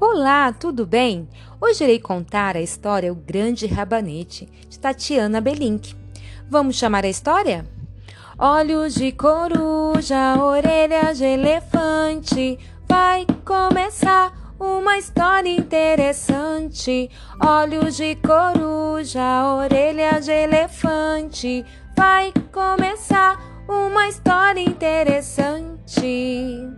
Olá, tudo bem? Hoje irei contar a história O Grande Rabanete, de Tatiana Belink. Vamos chamar a história? Olhos de coruja, orelhas de elefante, vai começar uma história interessante. Olhos de coruja, orelhas de elefante, vai começar uma história interessante.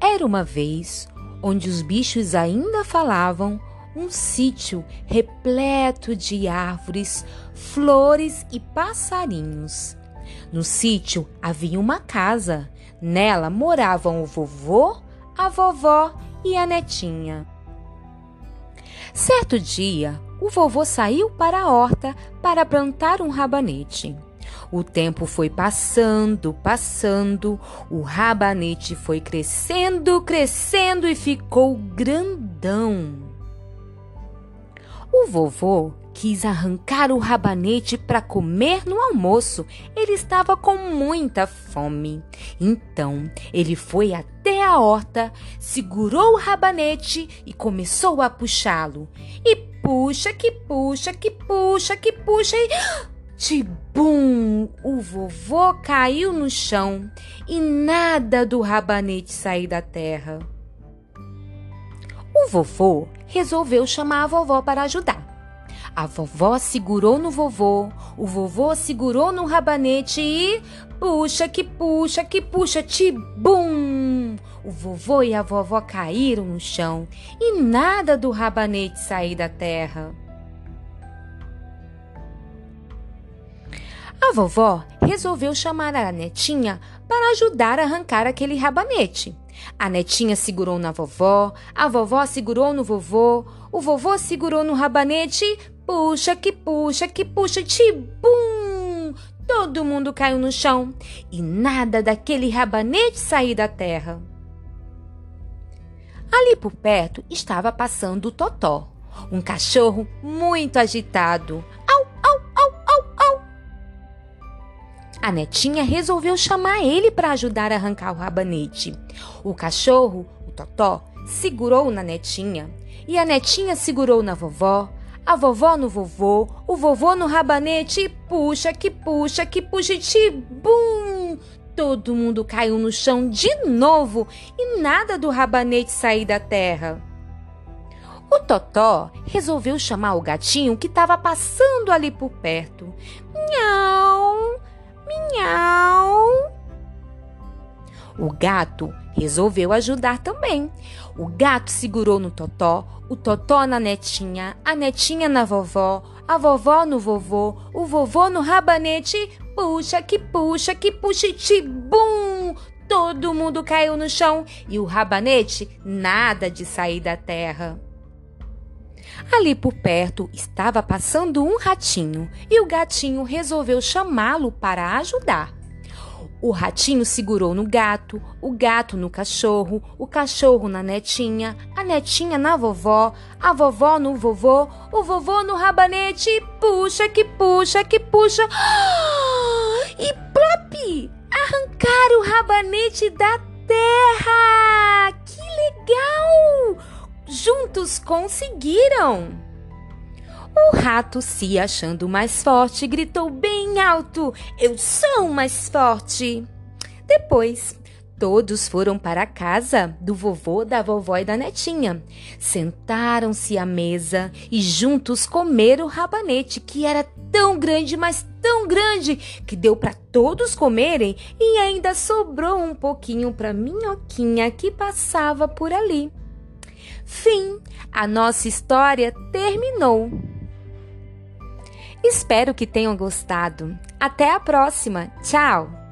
Era uma vez onde os bichos ainda falavam, um sítio repleto de árvores, flores e passarinhos. No sítio havia uma casa. Nela moravam o vovô, a vovó e a netinha. Certo dia, o vovô saiu para a horta para plantar um rabanete. O tempo foi passando, passando, o rabanete foi crescendo, crescendo e ficou grandão. O vovô quis arrancar o rabanete para comer no almoço. Ele estava com muita fome. Então, ele foi até a horta, segurou o rabanete e começou a puxá-lo. E puxa, que puxa, que puxa, que puxa e Tibum! O vovô caiu no chão e nada do rabanete sair da terra. O vovô resolveu chamar a vovó para ajudar. A vovó segurou no vovô, o vovô segurou no rabanete e puxa que puxa que puxa, tibum! O vovô e a vovó caíram no chão e nada do rabanete sair da terra. A vovó resolveu chamar a netinha para ajudar a arrancar aquele rabanete. A netinha segurou na vovó, a vovó segurou no vovô, o vovô segurou no rabanete, puxa que puxa que puxa, tibum! Todo mundo caiu no chão e nada daquele rabanete sair da terra. Ali por perto estava passando o Totó, um cachorro muito agitado. A netinha resolveu chamar ele para ajudar a arrancar o rabanete. O cachorro, o Totó, segurou na netinha e a netinha segurou na vovó, a vovó no vovô, o vovô no rabanete e puxa que puxa que puxa e bum! Todo mundo caiu no chão de novo e nada do rabanete sair da terra. O Totó resolveu chamar o gatinho que estava passando ali por perto. Miau! Minhau! O gato resolveu ajudar também. O gato segurou no totó, o totó na netinha, a netinha na vovó, a vovó no vovô, o vovô no rabanete. Puxa que puxa que puxa e bum! Todo mundo caiu no chão e o rabanete nada de sair da terra. Ali por perto estava passando um ratinho e o gatinho resolveu chamá-lo para ajudar. O ratinho segurou no gato, o gato no cachorro, o cachorro na netinha, a netinha na vovó, a vovó no vovô, o vovô no rabanete. Puxa que puxa que puxa. O rabanete da terra! Que legal! Juntos conseguiram! O rato, se achando mais forte, gritou bem alto: Eu sou mais forte! Depois, todos foram para a casa do vovô, da vovó e da netinha. Sentaram-se à mesa e juntos comeram o rabanete, que era tão grande, mas tão grande, que deu para todos comerem e ainda sobrou um pouquinho para Minhoquinha que passava por ali. Fim, a nossa história terminou. Espero que tenham gostado. Até a próxima. Tchau!